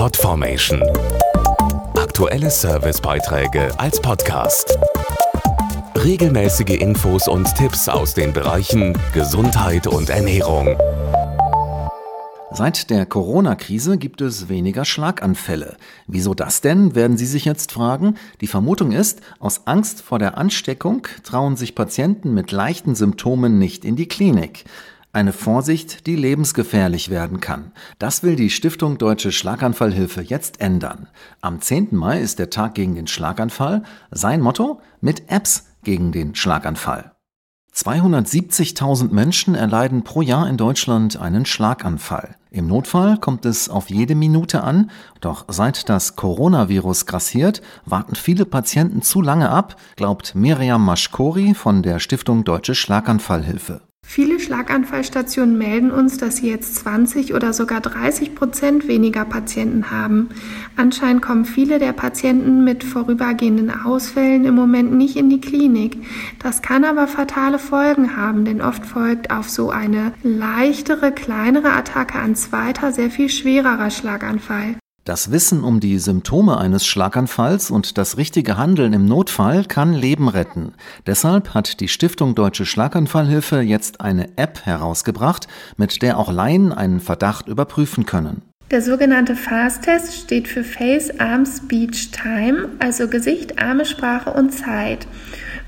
Podformation. Aktuelle Servicebeiträge als Podcast. Regelmäßige Infos und Tipps aus den Bereichen Gesundheit und Ernährung. Seit der Corona-Krise gibt es weniger Schlaganfälle. Wieso das denn, werden Sie sich jetzt fragen? Die Vermutung ist, aus Angst vor der Ansteckung trauen sich Patienten mit leichten Symptomen nicht in die Klinik. Eine Vorsicht, die lebensgefährlich werden kann. Das will die Stiftung Deutsche Schlaganfallhilfe jetzt ändern. Am 10. Mai ist der Tag gegen den Schlaganfall. Sein Motto? Mit Apps gegen den Schlaganfall. 270.000 Menschen erleiden pro Jahr in Deutschland einen Schlaganfall. Im Notfall kommt es auf jede Minute an, doch seit das Coronavirus grassiert, warten viele Patienten zu lange ab, glaubt Miriam Maschkori von der Stiftung Deutsche Schlaganfallhilfe. Viele Schlaganfallstationen melden uns, dass sie jetzt 20 oder sogar 30 Prozent weniger Patienten haben. Anscheinend kommen viele der Patienten mit vorübergehenden Ausfällen im Moment nicht in die Klinik. Das kann aber fatale Folgen haben, denn oft folgt auf so eine leichtere, kleinere Attacke ein zweiter, sehr viel schwererer Schlaganfall. Das Wissen um die Symptome eines Schlaganfalls und das richtige Handeln im Notfall kann Leben retten. Deshalb hat die Stiftung Deutsche Schlaganfallhilfe jetzt eine App herausgebracht, mit der auch Laien einen Verdacht überprüfen können. Der sogenannte FAST-Test steht für Face, Arm, Speech, Time, also Gesicht, Arme, Sprache und Zeit.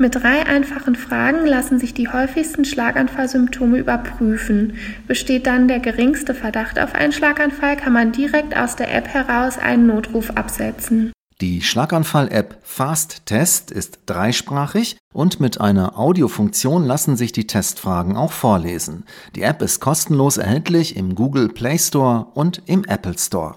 Mit drei einfachen Fragen lassen sich die häufigsten Schlaganfallsymptome überprüfen. Besteht dann der geringste Verdacht auf einen Schlaganfall, kann man direkt aus der App heraus einen Notruf absetzen. Die Schlaganfall-App Fast Test ist dreisprachig und mit einer Audiofunktion lassen sich die Testfragen auch vorlesen. Die App ist kostenlos erhältlich im Google Play Store und im Apple Store.